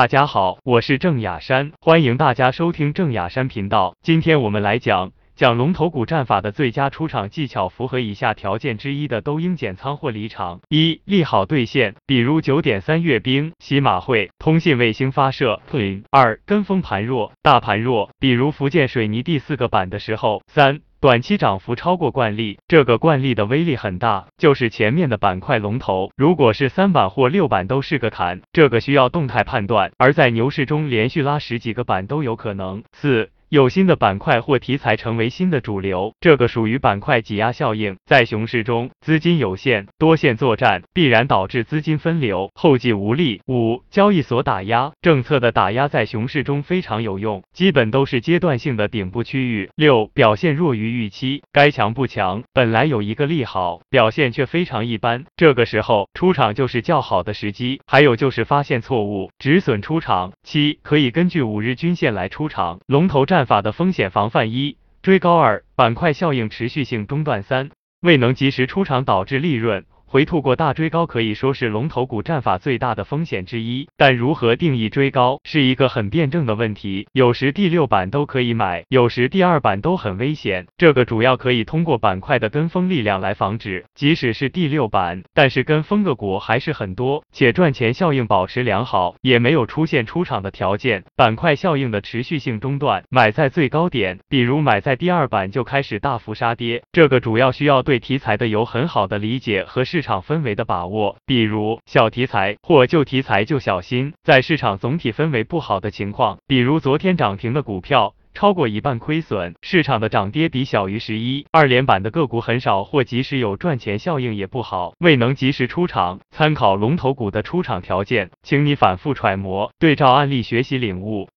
大家好，我是郑雅珊，欢迎大家收听郑雅珊频道。今天我们来讲讲龙头股战法的最佳出场技巧，符合以下条件之一的都应减仓或离场：一、利好兑现，比如九点三阅兵、喜马会、通信卫星发射；二、跟风盘弱，大盘弱，比如福建水泥第四个板的时候；三。短期涨幅超过惯例，这个惯例的威力很大，就是前面的板块龙头，如果是三板或六板都是个坎，这个需要动态判断，而在牛市中连续拉十几个板都有可能。四。有新的板块或题材成为新的主流，这个属于板块挤压效应。在熊市中，资金有限，多线作战必然导致资金分流，后继无力。五、交易所打压政策的打压在熊市中非常有用，基本都是阶段性的顶部区域。六、表现弱于预期，该强不强，本来有一个利好，表现却非常一般，这个时候出场就是较好的时机。还有就是发现错误，止损出场。七、可以根据五日均线来出场，龙头战。办法的风险防范一追高二板块效应持续性中断三未能及时出场导致利润。回吐过大追高可以说是龙头股战法最大的风险之一，但如何定义追高是一个很辩证的问题。有时第六板都可以买，有时第二板都很危险。这个主要可以通过板块的跟风力量来防止。即使是第六板，但是跟风个股还是很多，且赚钱效应保持良好，也没有出现出场的条件。板块效应的持续性中断，买在最高点，比如买在第二板就开始大幅杀跌，这个主要需要对题材的有很好的理解和市。市场氛围的把握，比如小题材或旧题材就小心。在市场总体氛围不好的情况，比如昨天涨停的股票超过一半亏损，市场的涨跌比小于十一，二连板的个股很少，或即使有赚钱效应也不好，未能及时出场。参考龙头股的出场条件，请你反复揣摩，对照案例学习领悟。